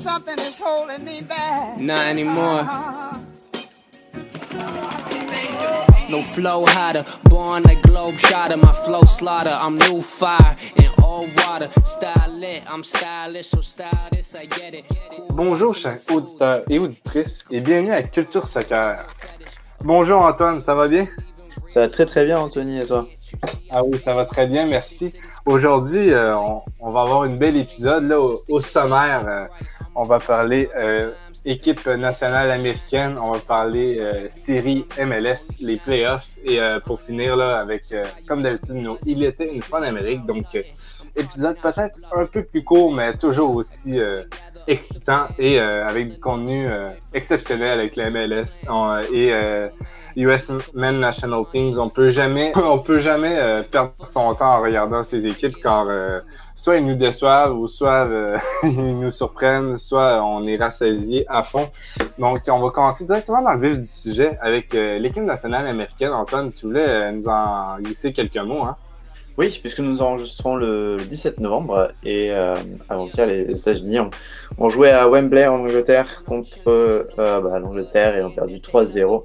something is holding me back. Not anymore. No flow hotter, born like globe shotter. My flow slaughter, I'm new fire in old water. Style lit, I'm stylish, so stylish, I get it. Bonjour, chers auditeurs et auditrices, et bienvenue à Culture Soccer. Bonjour Antoine, ça va bien? Ça va très très bien, Anthony, et toi? Ah oui, ça va très bien, merci. Aujourd'hui, euh, on, on, va avoir une belle épisode. Là, au, au sommaire, euh, on va parler euh, équipe nationale américaine, on va parler euh, série MLS, les playoffs, et euh, pour finir là avec, comme d'habitude, nous, il était une fois en Amérique, donc épisode peut-être un peu plus court, mais toujours aussi excitant et avec du contenu exceptionnel avec la MLS on, et US Men National Teams. On peut jamais, on peut jamais euh, perdre son temps en regardant ces équipes car euh, soit ils nous déçoivent ou soit euh, ils nous surprennent, soit on est rassasié à fond. Donc, on va commencer directement dans le vif du sujet avec l'équipe nationale américaine. Antoine, tu voulais nous en glisser quelques mots, hein? Oui, puisque nous enregistrons le 17 novembre et euh, avant-hier, les États-Unis ont, joué à Wembley en Angleterre contre euh, bah, l'Angleterre et ont perdu 3-0.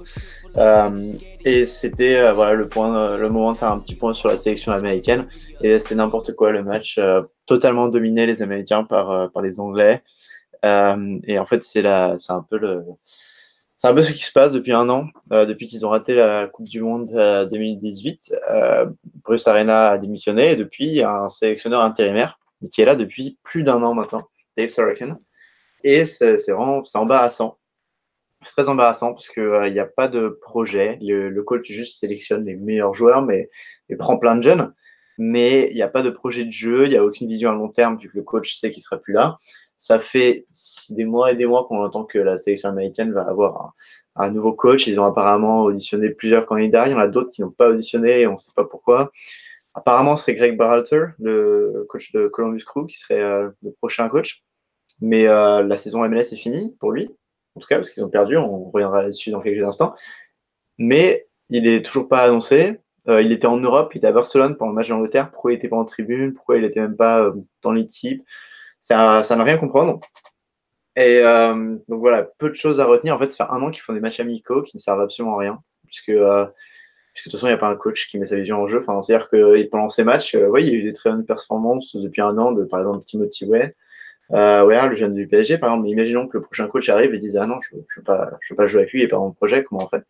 Euh, et c'était euh, voilà le point, le moment de faire un petit point sur la sélection américaine. Et c'est n'importe quoi le match, euh, totalement dominé les Américains par par les Anglais. et en fait, c'est un peu le c'est un peu ce qui se passe depuis un an, euh, depuis qu'ils ont raté la Coupe du Monde euh, 2018. Euh, Bruce Arena a démissionné et depuis, il y a un sélectionneur intérimaire qui est là depuis plus d'un an maintenant, Dave Sorokin. Et c'est vraiment embarrassant. C'est très embarrassant parce qu'il euh, n'y a pas de projet. Le, coach juste sélectionne les meilleurs joueurs, mais il prend plein de jeunes. Mais il n'y a pas de projet de jeu, il n'y a aucune vision à long terme vu que le coach sait qu'il ne sera plus là ça fait des mois et des mois qu'on entend que la sélection américaine va avoir un, nouveau coach. Ils ont apparemment auditionné plusieurs candidats. Il y en a d'autres qui n'ont pas auditionné et on ne sait pas pourquoi. Apparemment, ce serait Greg Berhalter, le coach de Columbus Crew, qui serait euh, le prochain coach. Mais euh, la saison MLS est finie pour lui, en tout cas, parce qu'ils ont perdu. On reviendra là-dessus dans quelques instants. Mais il n'est toujours pas annoncé. Euh, il était en Europe, il était à Barcelone pendant le match d'Angleterre. Pourquoi il n'était pas en tribune? Pourquoi il n'était même pas dans l'équipe? Ça, ça n'a rien comprendre. Et euh, donc voilà, peu de choses à retenir. En fait, ça fait un an qu'ils font des matchs amicaux qui ne servent absolument à rien, puisque, euh, de toute façon, il n'y a pas un coach qui met sa vision en jeu. Enfin, c'est-à-dire que pendant ces matchs, euh, il y a eu des très bonnes performances depuis un an de, par exemple, Timothy Way, euh, ouais, le jeune du PSG, par exemple. Mais imaginons que le prochain coach arrive et dise Ah non, je ne veux, pas, jouer avec lui, n'est pas mon projet, comment on fait?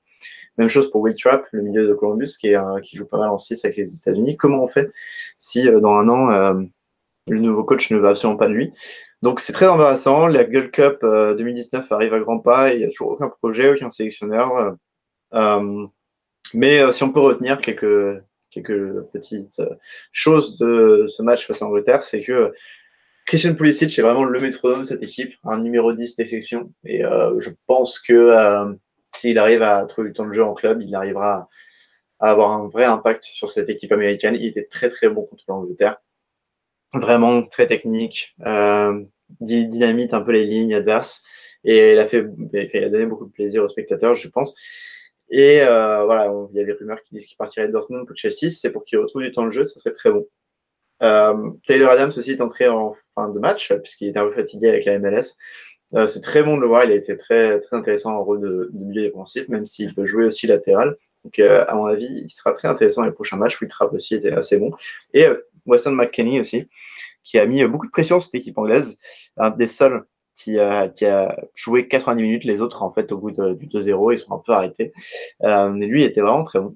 Même chose pour Will Trapp, le milieu de Columbus, qui, qui joue pas mal en 6 avec les États-Unis. Comment on fait si dans un an, le nouveau coach ne veut absolument pas de lui. Donc c'est très embarrassant. La Girl Cup euh, 2019 arrive à grands pas il n'y a toujours aucun projet, aucun sélectionneur. Euh, mais euh, si on peut retenir quelques, quelques petites choses de ce match face à l'Angleterre, c'est que Christian Pulisic est vraiment le métronome de cette équipe, un numéro 10 d'exception. Et je pense que s'il arrive à trouver du temps de jeu en club, il arrivera à avoir un vrai impact sur cette équipe américaine. Il était très très bon contre l'Angleterre vraiment très technique, euh, dynamite un peu les lignes adverses. Et il a, fait, il a donné beaucoup de plaisir aux spectateurs, je pense. Et euh, voilà, il y a des rumeurs qui disent qu'il partirait de Dortmund pour Chelsea. C'est pour qu'il retrouve du temps de jeu, ça serait très bon. Euh, Taylor Adams aussi est entré en fin de match, puisqu'il était un peu fatigué avec la MLS. C'est très bon de le voir, il a été très, très intéressant en rôle de, de milieu défensif, même s'il peut jouer aussi latéral. Donc, à mon avis, il sera très intéressant les prochains matchs. Will Trapp aussi était assez bon. Et Weston McKenney aussi, qui a mis beaucoup de pression sur cette équipe anglaise. Un des seuls qui, a, joué 90 minutes. Les autres, en fait, au bout de, du 2-0, ils sont un peu arrêtés. Euh, mais lui, il était vraiment très bon.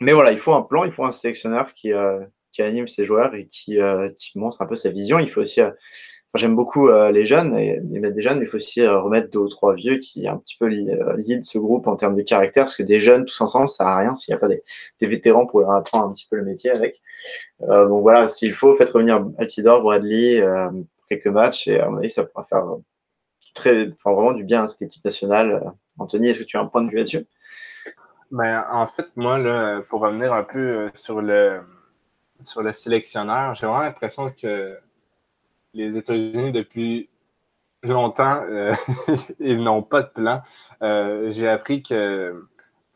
Mais voilà, il faut un plan, il faut un sélectionneur qui, euh, anime ses joueurs et qui, euh, qui montre un peu sa vision. Il faut aussi J'aime beaucoup euh, les jeunes et les mettre des jeunes, mais il faut aussi euh, remettre deux ou trois vieux qui un petit peu euh, lead ce groupe en termes de caractère, parce que des jeunes tous ensemble, ça sert rien s'il n'y a pas des, vétérans pour leur apprendre un petit peu le métier avec. Donc voilà, s'il faut, faites revenir Altidor, Bradley pour quelques matchs, et à mon avis, ça pourra faire très, vraiment du bien à cette équipe nationale. Anthony, est-ce que tu as un point de vue là-dessus? Ben, En fait, moi, là, pour revenir un peu sur le, sur le sélectionneur, j'ai vraiment l'impression que les États-Unis depuis longtemps, euh, ils n'ont pas de plan. Euh, J'ai appris que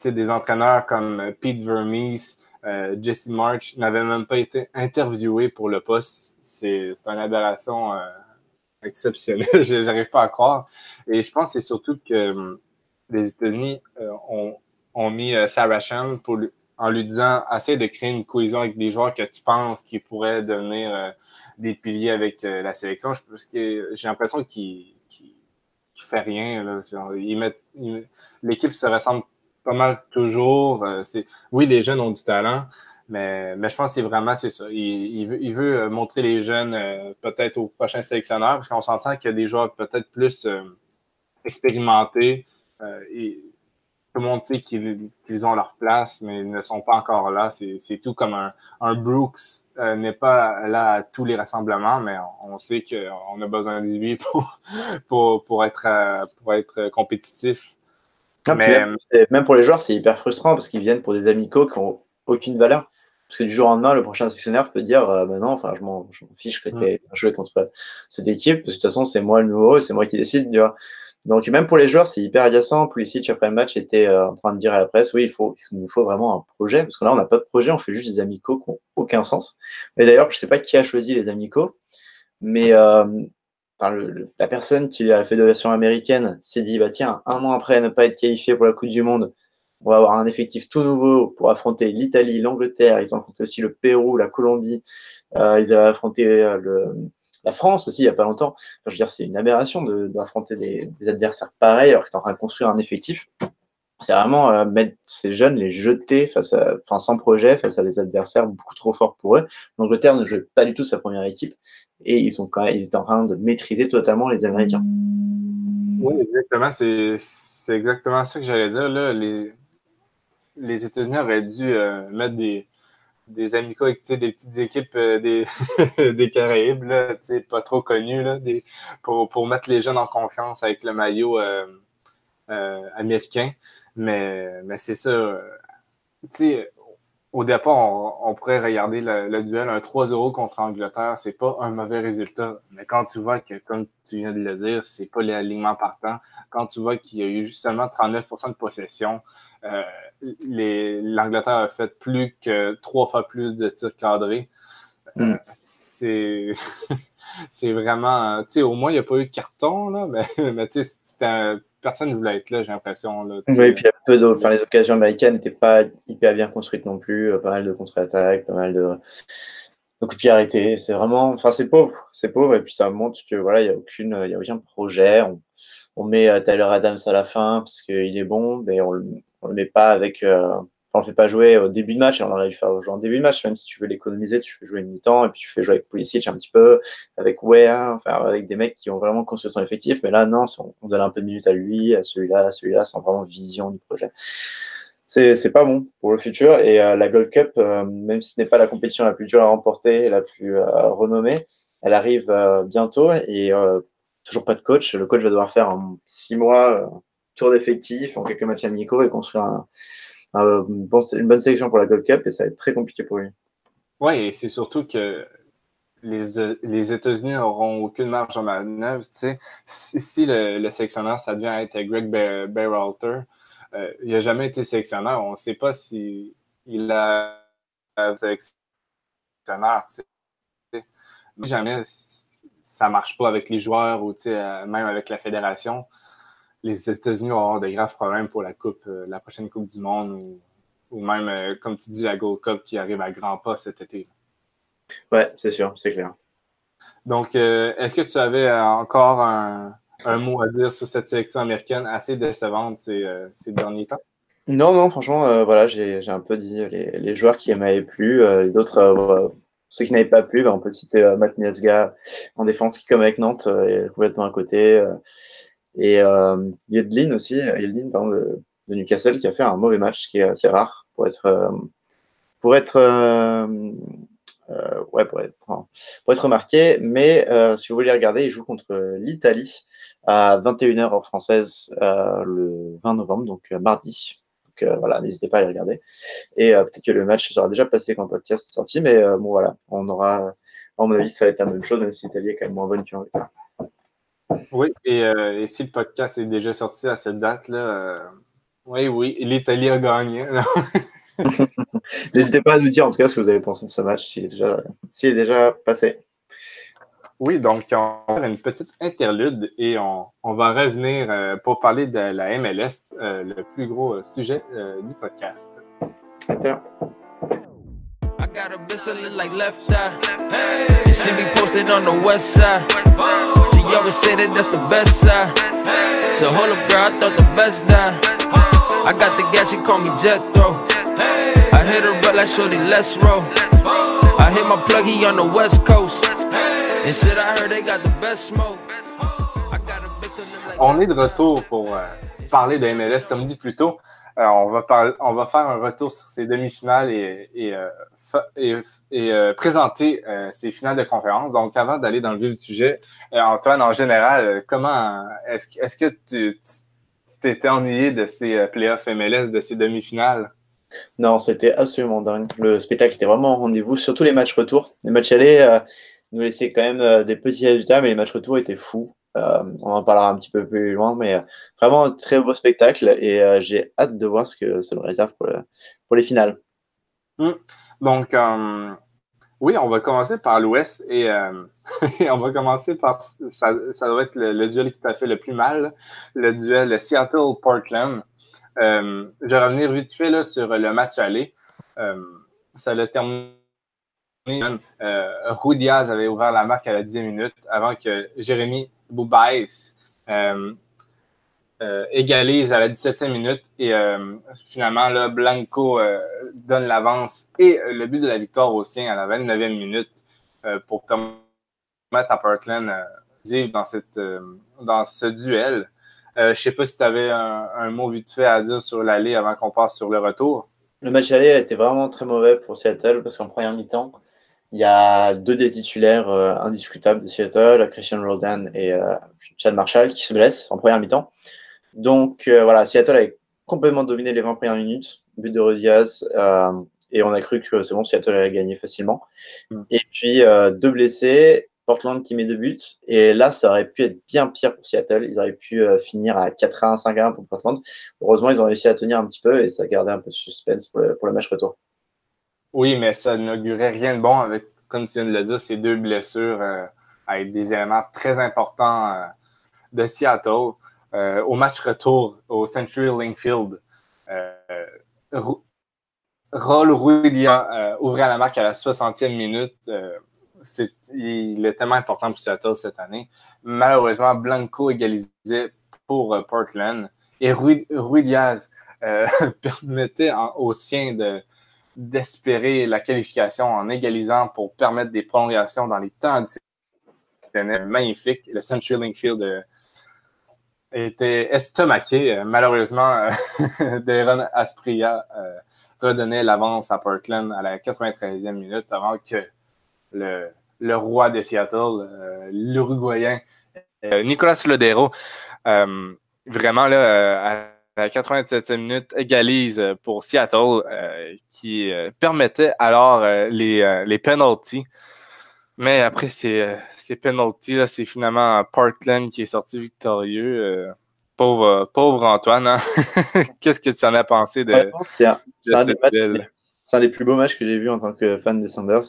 des entraîneurs comme Pete Vermees, euh, Jesse March n'avaient même pas été interviewés pour le poste. C'est une aberration exceptionnel. Je n'arrive pas à croire. Et je pense que c'est surtout que les États-Unis ont, ont, mis Sarah Shan pour, en lui disant essaie de créer une cohésion avec des joueurs que tu penses qui pourraient devenir euh, des piliers avec la sélection. J'ai l'impression qu'il ne fait rien. L'équipe se ressemble pas mal toujours. c'est, oui, les jeunes ont du talent, mais, je pense que c'est vraiment ça. Il, veut, euh, montrer les jeunes euh, peut-être au prochain sélectionneur, parce qu'on s'entend qu'il y a des joueurs peut-être plus euh, expérimentés. Tout le monde sait qu'ils ont leur place, mais ils ne sont pas encore là. C'est tout comme un, un Brooks n'est pas là à tous les rassemblements, mais on, sait qu'on a besoin de lui pour, pour, pour, être, pour être compétitif. mais, même pour les joueurs, c'est hyper frustrant parce qu'ils viennent pour des amicaux qui n'ont aucune valeur. Parce que du jour au lendemain, le prochain sectionnaire peut dire euh, bah non, enfin, je m'en fiche que tu aies joué contre cette équipe, parce que de toute façon, c'est moi le nouveau, c'est moi qui décide. Tu vois. Donc, même pour les joueurs, c'est hyper agaçant. Pulisic, après le match, était euh, en train de dire à la presse oui, il, faut, nous faut vraiment un projet, parce que là, on n'a pas de projet, on fait juste des amicaux qui n'ont aucun sens. Et d'ailleurs, je ne sais pas qui a choisi les amicaux, mais euh, la personne qui est à la fédération américaine s'est dit bah, tiens, un mois après ne pas être qualifié pour la Coupe du Monde, on va avoir un effectif tout nouveau pour affronter l'Italie, l'Angleterre. Ils ont affronté aussi le Pérou, la Colombie. Euh, ils avaient affronté le, la France aussi il n'y a pas longtemps. je veux dire, c'est une aberration d'affronter des, des, adversaires pareils alors que tu es en train de construire un effectif. C'est vraiment euh, mettre ces jeunes, les jeter face à, enfin, sans projet face à des adversaires beaucoup trop forts pour eux. L'Angleterre ne joue pas du tout sa première équipe et ils, sont quand même, ils étaient en train de maîtriser totalement les Américains. Oui, exactement. C'est exactement ça que j'allais dire. Là. Les, les États-Unis auraient dû euh, mettre des, des amicaux avec des petites équipes euh, des, Caraïbes, pas trop connues, là, des, pour, pour mettre les jeunes en confiance avec le maillot euh, américain. Mais, mais c'est ça. au départ, on, pourrait regarder le, duel, un 3-0 contre Angleterre, c'est pas un mauvais résultat. Mais quand tu vois que, comme tu viens de le dire, c'est pas l'alignement partant, quand tu vois qu'il y a eu seulement 39% de possession, euh, l'Angleterre a fait plus que trois fois plus de tirs cadrés. Euh, hmm. c'est c'est vraiment. Tu sais, au moins, il n'y a pas eu de carton, là, mais, mais tu sais, personne ne voulait être là, j'ai l'impression. Oui, et puis y peu. Enfin, les occasions américaines n'étaient pas hyper bien construites non plus. Euh, pas mal de contre-attaques, pas mal de. Donc, puis arrêté. C'est vraiment. Enfin, c'est pauvre. C'est pauvre. Et puis ça montre que voilà, il n'y a, aucune... a aucun projet. On... on met Tyler Adams à la fin parce qu'il est bon, mais on le on le met pas avec. Euh, on le fait pas jouer au début de match, on aurait dû faire jouer en début de match, même si tu veux l'économiser, tu fais jouer une mi-temps, et puis tu fais jouer avec Pulisic un petit peu, avec Wea, enfin, avec des mecs qui ont vraiment construit son effectif, mais là, non, on, donne un peu de minutes à lui, à celui-là, à celui-là, sans vraiment vision du projet. C'est pas bon pour le futur, et euh, la Gold Cup, euh, même si ce n'est pas la compétition la plus dure à remporter, la plus renommée, elle arrive bientôt, et toujours pas de coach. Le coach va devoir faire en six mois tour d'effectif, en quelques matchs amicaux et construire un, une bonne sélection pour la Gold Cup et ça va être très compliqué pour lui. Oui, et c'est surtout que les, les États-Unis n'auront aucune marge de manœuvre. Tu sais. Si, le, sélectionneur, ça devient être Greg Berhalter, euh, il n'a jamais été sélectionneur. On ne sait pas s'il il a sélectionneur. Tu sais. Jamais ça ne marche pas avec les joueurs ou euh, même avec la fédération les États-Unis vont avoir de graves problèmes pour la coupe, euh, la prochaine Coupe du Monde ou, même, euh, comme tu dis, la Gold Cup qui arrive à grands pas cet été. Ouais, c'est sûr, c'est clair. Donc, euh, est-ce que tu avais encore un, mot à dire sur cette sélection américaine assez décevante ces, ces derniers temps? Non, non, franchement, voilà, j'ai un peu dit les, joueurs qui m'avaient plu, les autres, ceux qui n'avaient pas plu, ben, on peut citer Matt Miazga en défense qui, comme avec Nantes, est complètement à côté. Et euh, Yedlin aussi, Yedlin pardon, de, Newcastle, qui a fait un mauvais match, qui est assez rare pour être, euh, pour être, euh, euh, ouais, pour être, pour être remarqué. Mais si vous voulez regarder, il joue contre l'Italie à 21h en française le 20 novembre, donc mardi. Donc voilà, n'hésitez pas à les regarder. Et peut-être que le match sera déjà passé quand le podcast est sorti, mais bon voilà, on aura, à mon avis, ça va être la même chose, même si l'Italie est quand même moins bonne qu'Angleterre. Oui, euh, et, si le podcast est déjà sorti à cette date-là, euh, oui, oui, l'Italie a gagné. N'hésitez pas à nous dire en tout cas ce que vous avez pensé de ce match, s'il est déjà, est déjà passé. Oui, donc on va faire une petite interlude et on, on va revenir euh, pour parler de la MLS, le plus gros sujet du podcast. Attends. Got a bitch that look like left eye. And she be posted on the west side. She always say that that's the best side. So hold up, girl, I thought the best die. I got the gas, she call me. I hit her up like shorty, let's roll. I hit my plug, he on the west coast. And shit, I heard they got the best smoke. On est de retour pour euh, parler de MLS, comme dit plus tôt. On, va faire un retour sur ces demi-finales et, euh, euh, présenter euh, ces finales de conférence. Donc, avant d'aller dans le vif du sujet, Antoine, en général, comment est-ce que- tu t'étais ennuyé de ces playoffs MLS, de ces demi-finales? Non, c'était absolument dingue. Le spectacle était vraiment au rendez-vous, surtout les matchs retour. Les matchs allés euh, nous laissaient quand même des petits résultats, mais les matchs retour étaient fous. Euh, on en parlera un petit peu plus loin, mais euh, vraiment un très beau spectacle et euh, j'ai hâte de voir ce que ça nous réserve pour, le- pour les finales. Donc, euh, oui, on va commencer par l'Ouest et, on va commencer par ça, doit être le, duel qui t'a fait le plus mal, le duel Seattle-Portland. Je vais revenir vite fait là, sur le match aller. Euh, ça l'a terminé. Euh, avait ouvert la marque à la 10e minute avant que Jérémy Boubaïs euh, euh, égalise à la 17e minute et euh, finalement là, Blanco donne l'avance et le but de la victoire au sien à la 29e minute pour permettre à Portland vivre dans, cette, ce duel. Euh, je ne sais pas si tu avais un, un, mot vite fait à dire sur l'aller avant qu'on passe sur le retour. Le match aller a été vraiment très mauvais pour Seattle parce qu'en première mi-temps, il y a deux des titulaires euh, indiscutables de Seattle, Christian Roldan et euh, Chad Marshall, qui se blessent en première mi-temps. Donc euh, voilà, Seattle a complètement dominé les 20 premières minutes, but de euh, et on a cru que c'est bon, Seattle allait gagner facilement. Mm. Et puis deux blessés, Portland qui met deux buts, et là ça aurait pu être bien pire pour Seattle, ils auraient pu euh, finir à 4-1, 5-1 pour Portland. Heureusement, ils ont réussi à tenir un petit peu et ça gardait un peu de suspense pour le, pour le match retour. Oui, mais ça n'augurait rien de bon avec, comme tu viens de le dire, ces deux blessures euh, avec des éléments très importants euh, de Seattle. Euh, au match retour au Century Link Field, Roll Ruidia euh, ouvrait la marque à la 60e minute. Il est tellement important pour Seattle cette année. Malheureusement, Blanco égalisait pour Portland et Rui, permettait en, aux siens de, d'espérer la qualification en égalisant pour permettre des prolongations dans les temps additionnels. Magnifique. Le Century Link Field euh, était estomaqué. Euh, malheureusement, euh, Deron Aspria redonnait l'avance à Portland à la 93e minute avant que le, roi de Seattle, l'Uruguayen Nicolas Lodero, vraiment là, la 87e minute, égalise pour Seattle, euh, qui euh, permettait alors euh, les, les penalties. Mais après ces, ces penalties, c'est finalement Portland qui est sorti victorieux. Euh, pauvre, pauvre Antoine, hein? qu'est-ce que tu en as pensé de, ouais, C'est un, de un, un, des plus beaux matchs que j'ai vu en tant que fan des Sanders.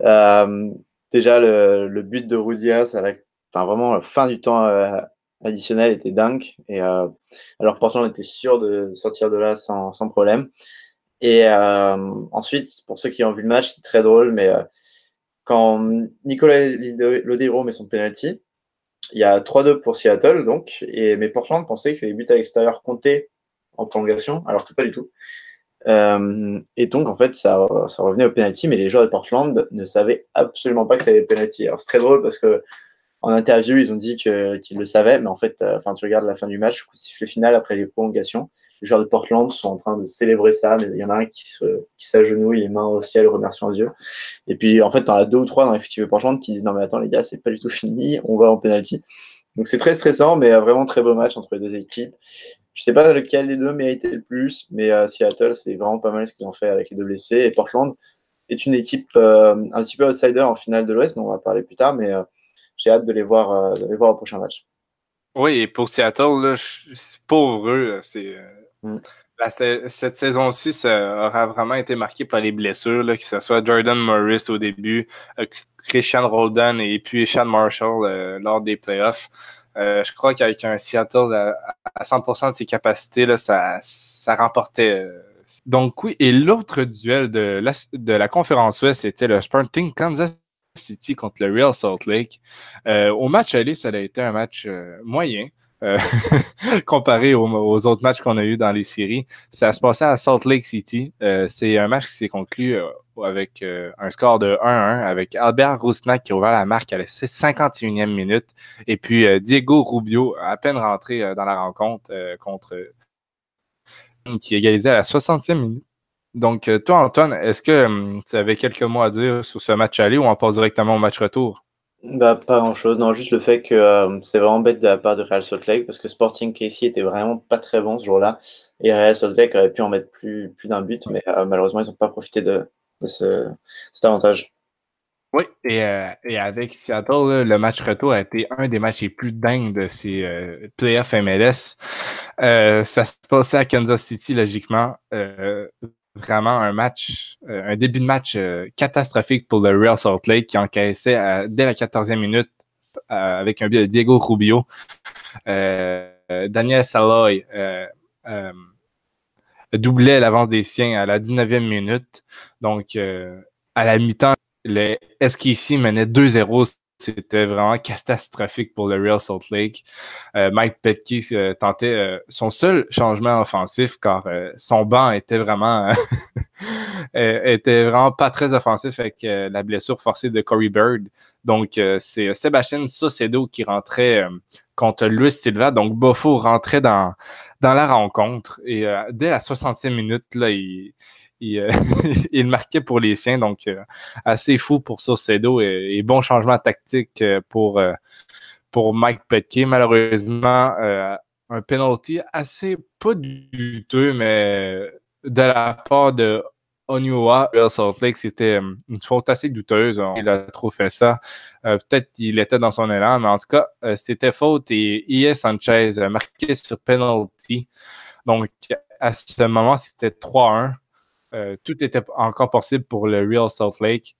Euh, déjà, le, le, but de Rudias à la enfin, vraiment, la fin du temps euh, additionnel était dingue. Et euh, alors, Portland était sûr de sortir de là sans, sans problème. Et euh, ensuite, pour ceux qui ont vu le match, c'est très drôle, mais euh, quand Nicolas Lodero met son penalty, il y a 3-2 pour Seattle, donc, et, mais Portland pensait que les buts à l'extérieur comptaient en prolongation, alors que pas du tout. Et donc, en fait, ça, revenait au penalty, mais les joueurs de Portland ne savaient absolument pas que c'était penalty. Alors, c'est très drôle parce que en interview, ils ont dit qu'ils qu le savaient, mais en fait, euh, enfin, tu regardes la fin du match, sifflet final après les prolongations. Les joueurs de Portland sont en train de célébrer ça, mais il y en a un qui s'agenouille, les mains au ciel, remerciant Dieu. Et puis, en fait, t'en as deux ou trois dans l'effectif de Portland qui disent non, mais attends, les gars, c'est pas du tout fini, on va en penalty. Donc, c'est très stressant, mais vraiment très beau match entre les deux équipes. Je sais pas lequel des deux méritait le plus, mais euh, Seattle, c'est vraiment pas mal ce qu'ils ont fait avec les deux blessés. Et Portland est une équipe euh, un petit peu outsider en finale de l'Ouest, dont on va parler plus tard, mais euh, j'ai hâte de les voir, euh, de les voir au prochain match. Oui, et pour Seattle, là, pauvre eux, c'est. Mm. La, cette saison-ci, ça aura vraiment été marqué par les blessures, là, que ce soit Jordan Morris au début, Christian Roldan et puis Sean Marshall lors des playoffs. je crois qu'avec un Seattle à, 100% de ses capacités, là, ça, ça remportait. Donc oui, et l'autre duel de la, de la conférence Ouest, c'était le Sporting Kansas City contre le Real Salt Lake. au match aller, ça a été un match moyen. Euh, comparé aux, autres matchs qu'on a eu dans les séries. Ça se passait à Salt Lake City. Euh, c'est un match qui s'est conclu euh, avec un score de 1-1 avec Albert Rousnak qui a ouvert la marque à la 51e minute et puis Diego Rubio à peine rentré dans la rencontre contre qui égalisait à la 60e minute. Donc, toi, Antoine, est-ce que hum, tu avais quelques mots à dire sur ce match aller ou on passe directement au match retour? Bah, pas grand-chose. Non, juste le fait que euh, c'est vraiment bête de la part de Real Salt Lake parce que Sporting Casey était vraiment pas très bon ce jour-là et Real Salt Lake aurait pu en mettre plus, plus d'un but, mais euh, malheureusement, ils n'ont pas profité de, de ce, cet avantage. Oui, et, euh, et avec Seattle, le match retour a été un des matchs les plus dingues de ces playoffs MLS. ça se passait à Kansas City, logiquement vraiment un match, euh, un début de match euh, catastrophique pour le Real Salt Lake qui encaissait dès la 14e minute euh, avec un but de Diego Rubio. Daniel Saloy doublait l'avance des siens à la 19e minute. Donc, à la mi-temps, les SKC menait 2-0 c'était vraiment catastrophique pour le Real Salt Lake. Euh, Mike Petke euh, tentait euh, son seul changement offensif car son banc était vraiment était vraiment pas très offensif avec la blessure forcée de Corey Bird. Donc c'est Sébastien Socedo qui rentrait contre Luis Silva. Donc Bofo rentrait dans, dans la rencontre et dès la 65e minute, là, il, euh, il, marquait pour les siens. Donc, euh, assez fou pour Saucedo et, bon changement tactique euh, pour, pour Mike Petke. Malheureusement, un penalty assez pas douteux, mais de la part de Onua, Salt Lake, c'était une faute assez douteuse. Il a trop fait ça. Peut-être qu'il était dans son élan, mais en tout cas, c'était faute et IS Sanchez a marqué sur penalty. Donc, à ce moment, c'était 3-1. Euh, tout était encore possible pour le Real Salt Lake.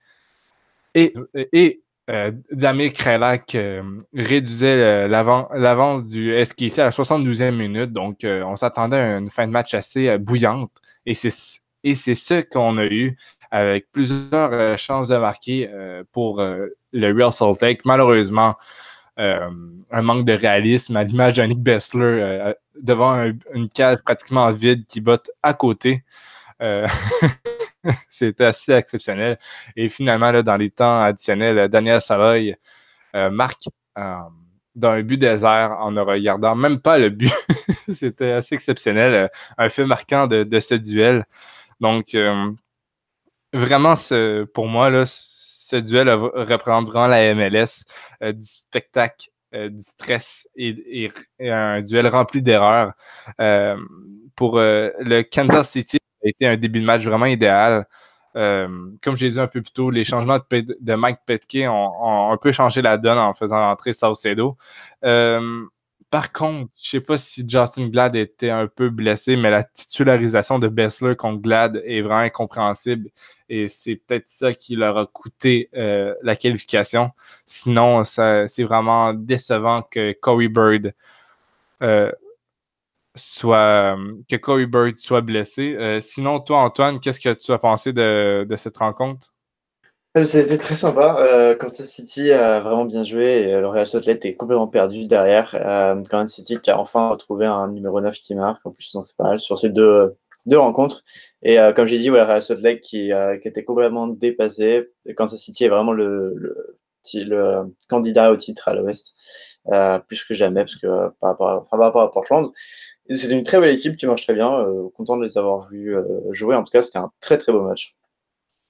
Et, et euh, Damir Krelak euh, réduisait l'avance du SKC à la 72e minute. Donc, on s'attendait à une fin de match assez bouillante. Et c'est ce qu'on a eu avec plusieurs chances de marquer pour le Real Salt Lake. Malheureusement, un manque de réalisme à l'image de Nick Bessler devant une cage pratiquement vide qui botte à côté. Euh, c'était assez exceptionnel. Et finalement, là, dans les temps additionnels, Daniel Savoy euh, marque euh, dans un but désert en ne regardant même pas le but. c'était assez exceptionnel. Un fait marquant de, ce duel. Donc, vraiment, pour moi, là, ce duel reprendra la MLS du spectacle du stress et, un duel rempli d'erreurs. pour le Kansas City, a été un début de match vraiment idéal. Euh, comme j'ai dit un peu plus tôt, les changements de, Mike Petke ont, un peu changé la donne en faisant entrer Saucedo. Euh, par contre, je sais pas si Justin Glad était un peu blessé, mais la titularisation de Bessler contre Glad est vraiment incompréhensible et c'est peut-être ça qui leur a coûté euh, la qualification. Sinon, c'est vraiment décevant que Corey Bird soit que Corey Bird soit blessé. Euh, sinon, toi, Antoine, qu'est-ce que tu as pensé de, cette rencontre? Euh, c'était très sympa. Euh, Kansas City a vraiment bien joué et le Real Salt Lake est complètement perdu derrière. Euh, Kansas City qui a enfin retrouvé un numéro 9 qui marque en plus, donc c'est pas mal sur ces deux, deux rencontres. Et comme j'ai dit, ouais, Real Salt Lake qui, était complètement dépassé. Kansas City est vraiment le, candidat au titre à l'Ouest, plus que jamais, parce que par, par rapport à Portland, c'est une très belle équipe qui marche très bien. Euh, content de les avoir vus euh, jouer. En tout cas, c'était un très très beau match.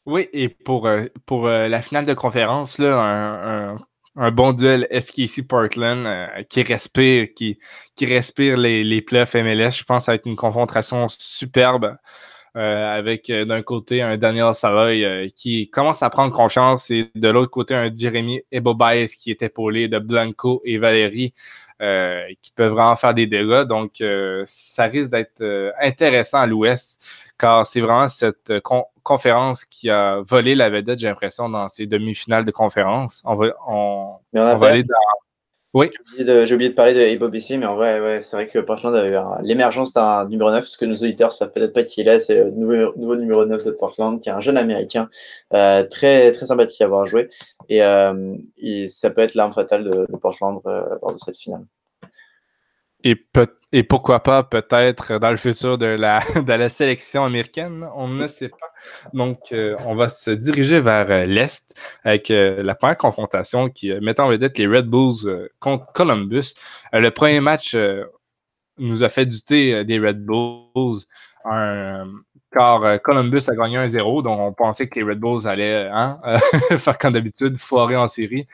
Oui, et pour, euh, pour la finale de conférence, là, un, bon duel SKC Portland qui respire, qui, qui respire les, les playoffs MLS. Je pense va être une confrontation superbe. Avec d'un côté un Daniel Saloy qui commence à prendre confiance et de l'autre côté un Jeremy Ebobaez qui est épaulé de Blanco et Valérie qui peuvent vraiment faire des dégâts. Donc, ça risque d'être intéressant à l'Ouest car c'est vraiment cette conférence qui a volé la vedette, j'ai l'impression, dans ces demi-finales de conférence. On va, on, va aller dans oui. J'ai oublié, de parler de Bob ici, mais en vrai, ouais, c'est vrai que Portland avait l'émergence d'un numéro 9, ce que nos auditeurs savent peut-être pas qui est, c'est le nouveau, nouveau, numéro 9 de Portland, qui est un jeune américain, euh, très, très sympathique à avoir joué. Et, euh, ça peut être l'arme fatale de, de Portland euh, lors de cette finale. Et, et pourquoi pas peut-être dans le futur de la, de la sélection américaine, on ne sait pas. Donc, euh, on va se diriger vers euh, l'Est avec euh, la première confrontation qui met en vedette les Red Bulls contre Columbus. le premier match nous a fait douter des Red Bulls. car Columbus a gagné 1-0, donc on pensait que les Red Bulls allaient hein, faire comme d'habitude, foirer en série.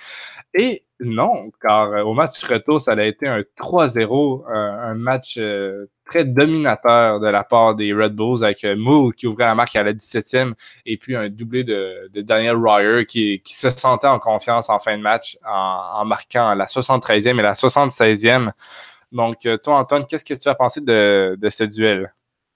Et non, car euh, au match retour, ça a été un 3-0, euh, un match euh, très dominateur de la part des Red Bulls avec Moore qui ouvrait la marque à la 17e et puis un doublé de, Daniel Ryer qui, se sentait en confiance en fin de match en, marquant la 73e et la 76e. Donc, toi, Antoine, qu'est-ce que tu as pensé de ce duel?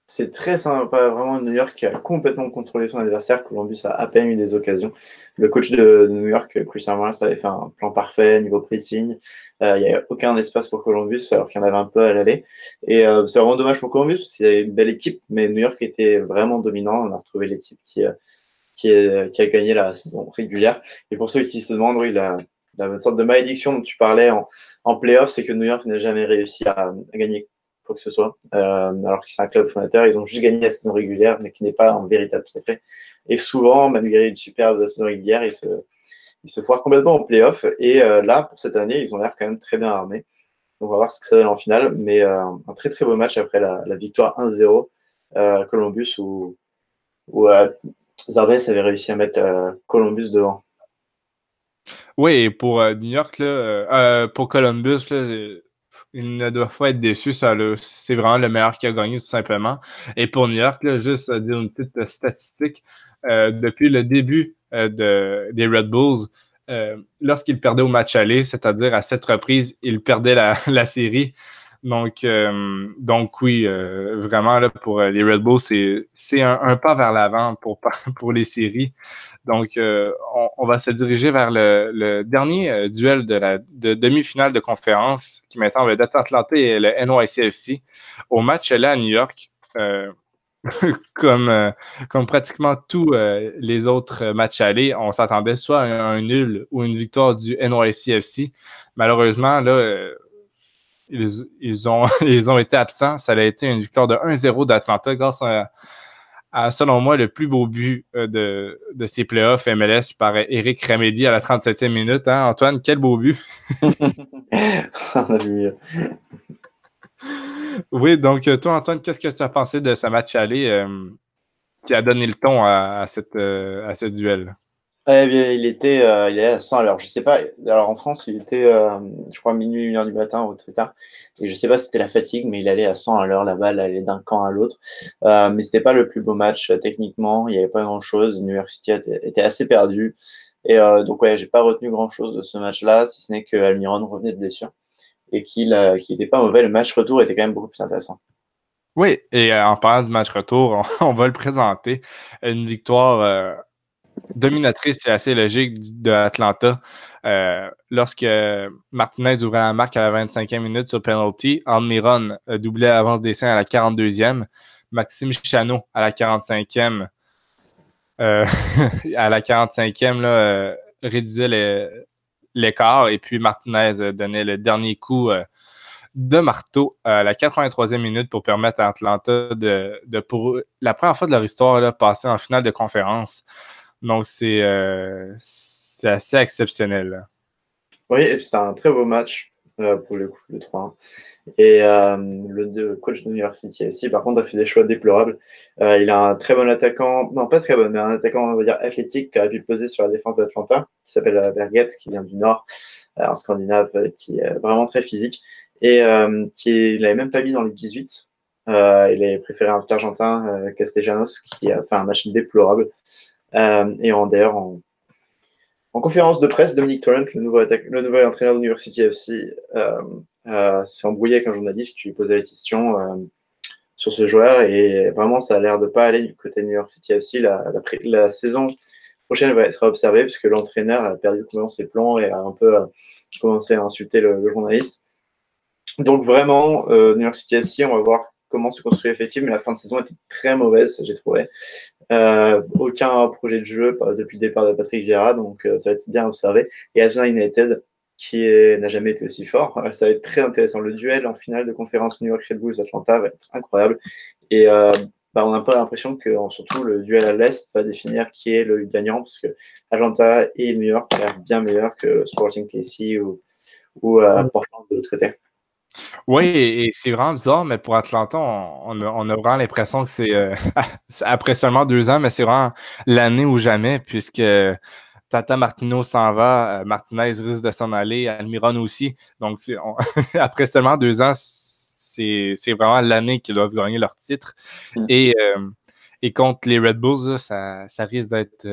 C'est très sympa, vraiment New York qui a complètement contrôlé son adversaire. Columbus a à peine eu des occasions. Le coach de, New York, Chris Armstrong, avait fait un plan parfait niveau pressing. Euh, il n'y a aucun espace pour Columbus alors qu'il y en avait un peu à l'aller. Et euh, c'est vraiment dommage pour Columbus parce qu'il avait une belle équipe, mais New York était vraiment dominant. On a retrouvé l'équipe qui, euh, qui, a gagné la saison régulière. Et pour ceux qui se demandent, oui, la, la sorte de malédiction dont tu parlais en, en playoff, c'est que New York n'a jamais réussi à, à gagner quoi que ce soit. Euh, alors que c'est un club fondateur, ils ont juste gagné la saison régulière, mais qui n'est pas un véritable secret. Et souvent, malgré une superbe saison régulière, ils se, ils se foirent complètement en playoff. Et euh, là, pour cette année, ils ont l'air quand même très bien armés. On va voir ce que ça donne en finale. Mais euh, un très très beau match après la, victoire 1-0 à Columbus où, où Zardes avait réussi à mettre Columbus devant. Oui, pour New York, là, pour Columbus, là, il ne doit pas être déçu. c'est vraiment le meilleur qui a gagné, tout simplement. Et pour New York, juste dire une petite euh, statistique. Euh, depuis le début euh, de, des Red Bulls, lorsqu'ils perdaient au match aller, c'est-à-dire à cette reprise, ils perdaient la série. Donc, donc oui, vraiment, là, pour les Red Bulls, c'est un, pas vers l'avant pour, les séries. Donc, euh, on, va se diriger vers le, dernier euh, duel de la demi-finale de conférence qui maintenant va être Atlanta et le NYCFC. Au match là à New York, euh, comme, comme pratiquement tous les autres matchs allés, on s'attendait soit à un, nul ou une victoire du NYCFC. Malheureusement, là, ils, ont, ils ont été absents. Ça a été une victoire de 1-0 d'Atlanta grâce à selon moi, le plus beau but euh, de, de ces playoffs MLS par Eric Ramédi à la 37e minute. Hein? Antoine, quel beau but! oui, donc euh, toi, Antoine, qu'est-ce que tu as pensé de ce match aller euh, qui a donné le ton à, cette, à ce duel? Eh il était, il est à 100 alors Je sais pas. Alors en France, il était, je crois, minuit, une heure du matin ou très tard. Et je sais pas si c'était la fatigue, mais il allait à 100 à l'heure, la balle allait d'un camp à l'autre. Euh, mais c'était pas le plus beau match euh, techniquement, il n'y avait pas grand chose. City était assez perdu. Et euh, donc, ouais, j'ai pas retenu grand chose de ce match-là, si ce n'est que Almiron revenait de blessure et qu'il n'était pas mauvais. Le match retour était quand même beaucoup plus intéressant. Oui, et en parlant match retour, on, va le présenter. Une victoire dominatrice et assez logique de Atlanta. Euh, lorsque Martinez ouvrait la marque à la 25e minute sur penalty, Almiron doublait l'avance des seins à la 42e, Maxime Chano à la 45e, euh, à la 45e là, euh, réduisait l'écart et puis Martinez donnait le dernier coup de marteau à la 83e minute pour permettre à Atlanta de, pour la première fois de leur histoire, là, passer en finale de conférence. Donc, euh, c'est assez exceptionnel. Oui, et puis c'est un très beau match euh, pour le coup, le 3 Et euh, le, coach de New York City aussi, par contre, a fait des choix déplorables. il a un très bon attaquant, non pas très bon, mais un attaquant, on va dire, athlétique qui a pu poser sur la défense d'Atlanta, qui s'appelle Bergette, qui vient du Nord, un Scandinave qui est vraiment très physique et qui n'avait même pas mis dans les 18 Euh, il a préféré un Argentin, euh, Castellanos, qui a fait un match déplorable. Euh, et d'ailleurs, en, en, conférence de presse, Dominique Torrent, le nouveau, le nouvel entraîneur de New York City FC, s'est embrouillé avec un journaliste qui lui posait la question sur ce joueur. Et vraiment, ça a l'air de pas aller du côté de New York City FC. La, saison prochaine va être observée puisque l'entraîneur a perdu complètement ses plans et a un peu commencé à insulter le, journaliste. Donc vraiment, New York City FC, on va voir comment se construit l'effectif, mais la fin de saison était très mauvaise, j'ai trouvé. Euh, aucun projet de jeu depuis le départ de Patrick Vieira, donc euh, ça va être bien observé. Et Atlanta United, qui n'a jamais été aussi fort, ça va être très intéressant. Le duel en finale de conférence New York Red Bulls Atlanta va être incroyable. Et euh, bah, on a pas l'impression que surtout le duel à l'Est va définir qui est le gagnant, parce que Atlanta et New York ont l'air bien meilleurs que Sporting KC ou, ou Portland de l'autre côté. Oui, et, c'est vraiment bizarre, mais pour Atlanta, on, a, vraiment l'impression que c'est euh, après seulement deux ans, mais c'est vraiment l'année ou jamais, puisque Tata Martino s'en va, euh, Martinez risque de s'en aller, Almiron aussi. Donc, après seulement deux ans, c'est vraiment l'année qu'ils doivent gagner leur titre. Et, euh, et contre les Red Bulls, ça, ça risque d'être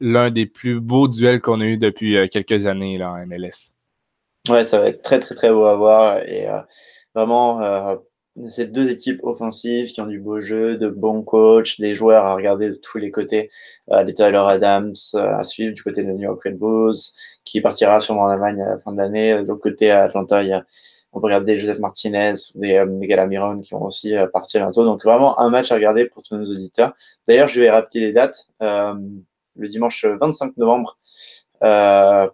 l'un des plus beaux duels qu'on a eu depuis quelques années là, en MLS. Ouais, ça va être très très très beau à voir et euh, vraiment euh, ces deux équipes offensives qui ont du beau jeu, de bons coachs, des joueurs à regarder de tous les côtés. Euh, les Tyler Adams à suivre du côté de New York Red Bulls qui partira sûrement en Allemagne à la fin de l'année. De l'autre côté à Atlanta, il y a, on peut regarder Joseph Martinez, des Miguel Amiron qui vont aussi partir bientôt. Donc vraiment un match à regarder pour tous nos auditeurs. D'ailleurs, je vais rappeler les dates. le dimanche 25 novembre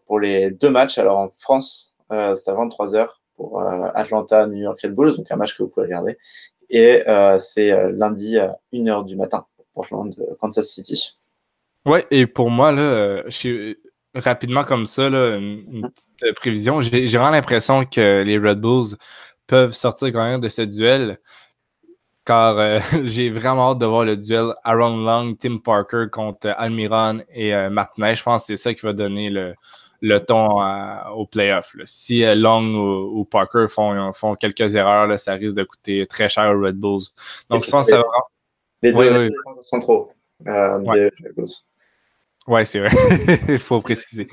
pour les deux matchs. Alors en France, euh, c'est à 23h pour euh, Atlanta, New York Red Bulls, donc un match que vous pouvez regarder. Et euh, c'est lundi à 1h du matin pour Portland, Kansas City. Ouais, et pour moi, là, rapidement comme ça, une, petite prévision, j'ai vraiment l'impression que les Red Bulls peuvent sortir quand même de ce duel car j'ai vraiment hâte de voir le duel Aaron Long, Tim Parker contre Almiron et Martinez. Je pense que c'est ça qui va donner le, le ton au playoff. Si euh, Long ou, Parker font, font quelques erreurs, ça risque de coûter très cher aux Red Bulls. Donc, je pense que ça va. Les deux centraux euh, ouais. Oui, c'est vrai. Il faut préciser.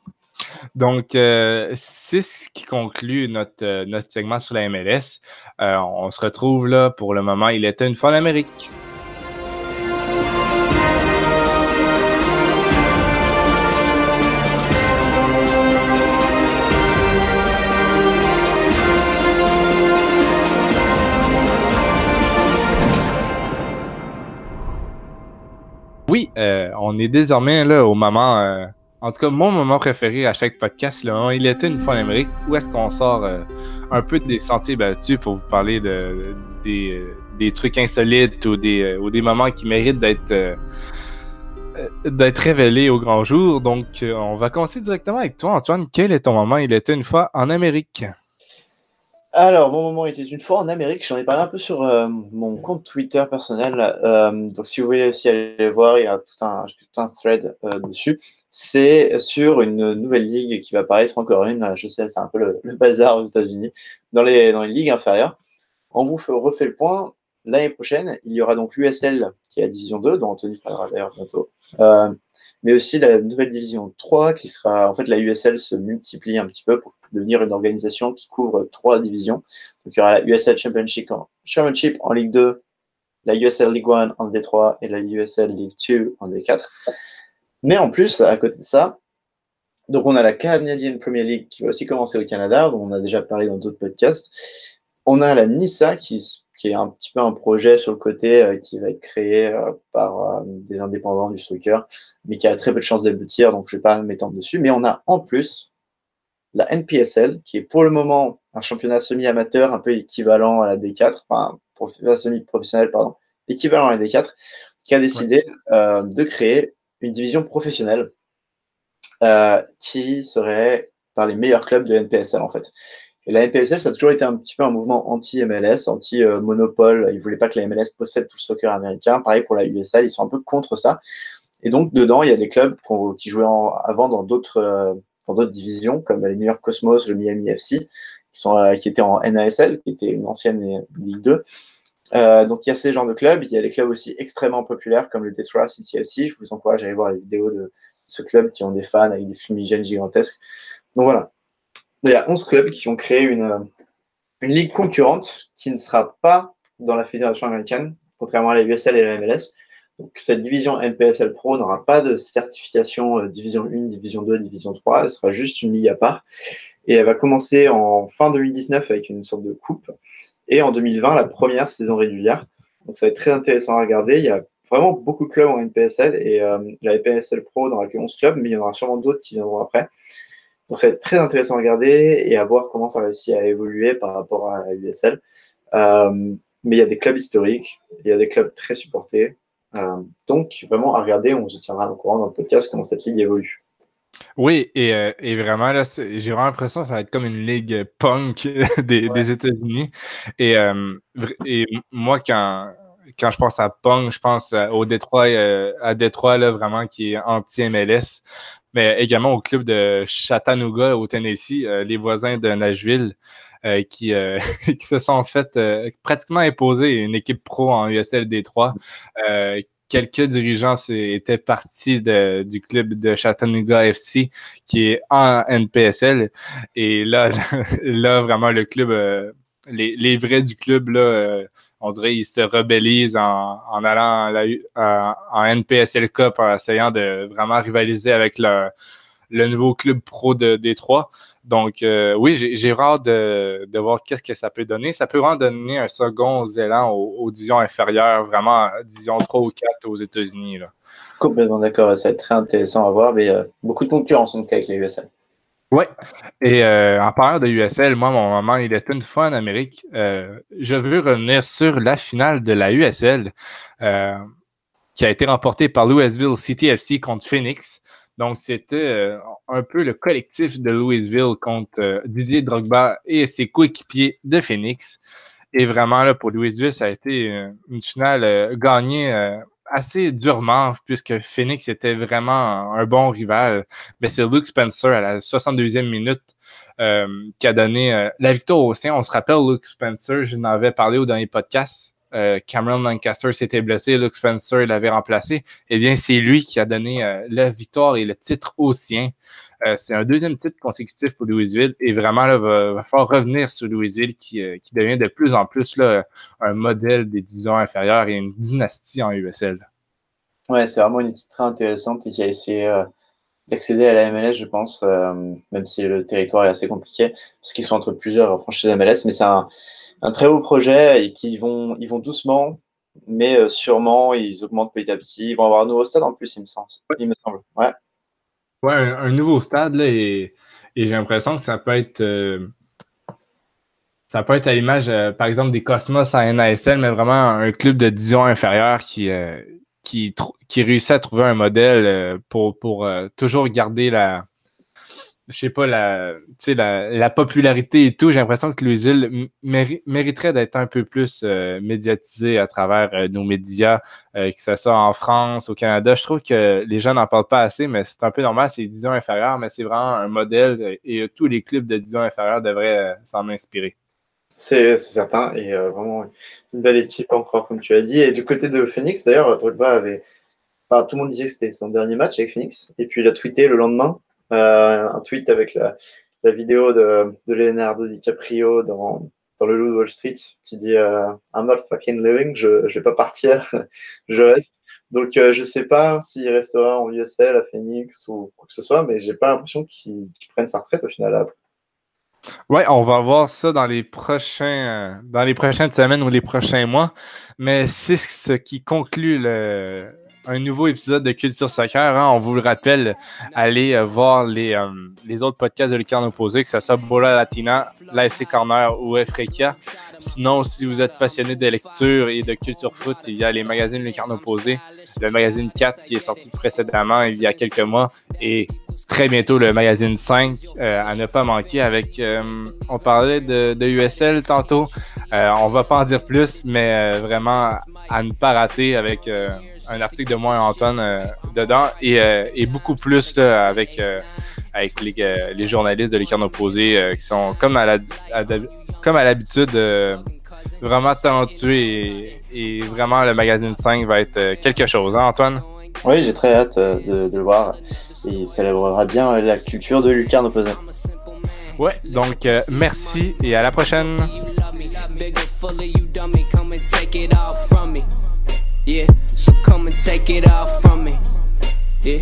Donc, euh, c'est ce qui conclut notre, notre segment sur la MLS. on se retrouve là pour le moment. Il était une fois en Amérique. Euh, on est désormais là au moment, euh, en tout cas mon moment préféré à chaque podcast, là, il était une fois en Amérique, où est-ce qu'on sort euh, un peu des sentiers battus pour vous parler de, des, trucs insolites ou des, moments qui méritent d'être révélés au grand jour. Donc, on va commencer directement avec toi, Antoine. Quel est ton moment? Il était une fois en Amérique. Alors, mon moment était une fois en Amérique. J'en ai parlé un peu sur euh, mon compte Twitter personnel. Euh, donc, si vous voulez aussi aller voir, il y a tout un, thread euh, dessus. C'est sur une nouvelle ligue qui va apparaître encore une. Je sais, c'est un peu le, bazar aux États-Unis. Dans les, dans les ligues inférieures. On vous refait le point. L'année prochaine, il y aura donc l'USL qui est à Division 2, dont Anthony parlera d'ailleurs bientôt mais aussi la nouvelle division 3 qui sera, en fait, la USL se multiplie un petit peu pour devenir une organisation qui couvre trois divisions. Donc, il y aura la USL Championship en, Ligue 2, la USL League 1 en D3 et la USL League 2 en D4. Mais en plus, à côté de ça, donc on a la Canadian Premier League qui va aussi commencer au Canada, dont on a déjà parlé dans d'autres podcasts. On a la NISA qui qui est un petit peu un projet sur le côté euh, qui va être créé euh, par euh, des indépendants du soccer, mais qui a très peu de chances d'aboutir, donc je ne vais pas m'étendre dessus. Mais on a en plus la NPSL, qui est pour le moment un championnat semi-amateur, un peu équivalent à la D4, enfin, semi-professionnel, pardon, équivalent à la D4, qui a décidé de créer une division professionnelle qui serait par les meilleurs clubs de NPSL, en fait. Et la NPSL, ça a toujours été un petit peu un mouvement anti-MLS, anti-monopole. Ils ne voulaient pas que la MLS possède tout le soccer américain. Pareil pour la USL, ils sont un peu contre ça. Et donc, dedans, il y a des clubs qui jouaient avant dans d'autres euh, divisions, comme les New York Cosmos, le Miami FC, qui, sont, euh, qui étaient en NASL, qui était une ancienne Ligue 2. Euh, donc il y a ces genres de clubs, il y a des clubs aussi extrêmement populaires comme le Detroit City FC. Je vous encourage à aller voir les vidéos de ce club qui ont des fans avec des fumigènes gigantesques. Donc voilà, il y a 11 clubs qui ont créé une, une ligue concurrente qui ne sera pas dans la fédération américaine, contrairement à la USL et la MLS. Donc, cette division NPSL Pro n'aura pas de certification euh, Division 1, Division 2, Division 3. Elle sera juste une ligue à part. Et elle va commencer en fin 2019 avec une sorte de coupe. Et en 2020, la première saison régulière. Donc, ça va être très intéressant à regarder. Il y a vraiment beaucoup de clubs en NPSL. Et euh, la NPSL Pro n'aura que 11 clubs, mais il y en aura sûrement d'autres qui viendront après. Donc, ça va être très intéressant à regarder et à voir comment ça réussit à évoluer par rapport à la USL. Euh, mais il y a des clubs historiques, il y a des clubs très supportés. Euh, donc, vraiment, à regarder, on se tiendra au courant dans le podcast comment cette ligue évolue. Oui, et, euh, et vraiment, là, j'ai vraiment l'impression que ça va être comme une ligue punk des, des États-Unis. Et, et moi, quand, quand je pense à punk, je pense au Détroit, à Détroit, là, vraiment, qui est anti-MLS, mais également au club de Chattanooga, au Tennessee, les voisins de Nashville. Euh, qui, euh, qui se sont fait euh, pratiquement imposer une équipe pro en USL D3 quelques dirigeants étaient partis de, du club de Chattanooga FC qui est en NPSL. Et là, là vraiment, le club, les, les, vrais du club, là, on dirait, ils se rebellisent en, allant en NPSL Cup, en essayant de vraiment rivaliser avec le, nouveau club pro de Détroit. Donc, euh, oui, j'ai hâte de, voir qu'est-ce que ça peut donner. Ça peut vraiment donner un second élan aux, divisions inférieures, vraiment division 3 ou 4 aux États-Unis. Complètement d'accord. Ça va être très intéressant à voir, mais a beaucoup de concurrence en avec les USL. Oui. Et euh, en parlant de USL, moi, mon moment, il est une fois en Amérique. Euh, je veux revenir sur la finale de la USL qui a été remportée par Louisville City FC contre Phoenix. Donc, c'était euh, un peu le collectif de Louisville contre euh, Didier Drogba et ses coéquipiers de Phoenix. Et vraiment, là, pour Louisville, ça a été euh, une finale gagnée assez durement, puisque Phoenix était vraiment un bon rival. Mais c'est Luke Spencer à la 62e minute qui a donné la victoire au sien. On se rappelle, Luke Spencer, je n'en avais parlé au dernier podcast. Euh, Cameron Lancaster s'était blessé, Luke Spencer l'avait remplacé, eh bien, c'est lui qui a donné euh, la victoire et le titre au sien. Euh, c'est un deuxième titre consécutif pour Louisville et vraiment, là, va, va falloir revenir sur Louisville qui, qui devient de plus en plus là, un modèle des divisions inférieures et une dynastie en USL. Ouais, c'est vraiment une équipe très intéressante et qui a essayé d'accéder à la MLS, je pense, même si le territoire est assez compliqué, parce qu'ils sont entre plusieurs franchises MLS, mais c'est un un très beau projet et qui vont, ils vont doucement, mais euh, sûrement, ils augmentent petit à petit. Ils vont avoir un nouveau stade en plus, il me semble. Il me semble. Ouais. Ouais, un, nouveau stade, là, et, j'ai l'impression que ça peut être. Euh, ça peut être à l'image, euh, par exemple, des Cosmos en NASL, mais vraiment un club de division inférieure qui, qui, qui réussit à trouver un modèle pour, pour toujours garder la, je sais pas, la, la, la popularité et tout, j'ai l'impression que Louisville mériterait d'être un peu plus euh, médiatisé à travers euh, nos médias, euh, que ce soit en France, au Canada. Je trouve que les gens n'en parlent pas assez, mais c'est un peu normal, c'est division inférieure, mais c'est vraiment un modèle et tous les clubs de division inférieure devraient s'en inspirer. C'est certain, et vraiment une belle équipe encore, comme tu as dit. Et du côté de Phoenix, d'ailleurs, Drogba avait. Enfin, tout le monde disait que c'était son dernier match avec Phoenix, et puis il a tweeté le lendemain euh, un tweet avec la, vidéo de, Leonardo DiCaprio dans, dans le Loup Wall Street qui dit euh, I'm not fucking living, je ne vais pas partir, je reste. Donc euh, je sais pas s'il restera en USL à Phoenix ou quoi que ce soit, mais j'ai pas l'impression qu'il prenne sa retraite au final. Ouais, on va voir ça dans les prochains, dans les prochaines semaines ou les prochains mois. Mais c'est ce qui conclut le, un nouveau épisode de Culture Soccer. Hein. On vous le rappelle, allez euh, voir les, euh, les autres podcasts de Lucarne Opposé, que ce soit Bola Latina, l'AFC Corner ou Efrekia. Sinon, si vous êtes passionné de lecture et de culture foot, il y a les magazines Lucarne Opposé, le magazine 4 qui est sorti précédemment il y a quelques mois et très bientôt le magazine 5 euh, à ne pas manquer avec on parlait de, de USL tantôt on va pas en dire plus mais vraiment à ne pas rater avec un article de moi et Antoine euh, dedans et, euh, et, beaucoup plus là, avec, euh, avec les, les, journalistes de l'écart opposé qui sont comme à la comme à l'habitude vraiment talentueux et, et vraiment le magazine 5 va être euh, quelque chose, hein, Antoine? Oui, j'ai très hâte euh, de, de le voir. Et il célébrera bien euh, la culture de Lucarne opposé. Ouais, donc euh, merci et à la prochaine. You bigger, dummy. Come and take it all from me. Yeah, so come and take it all from me. Yeah.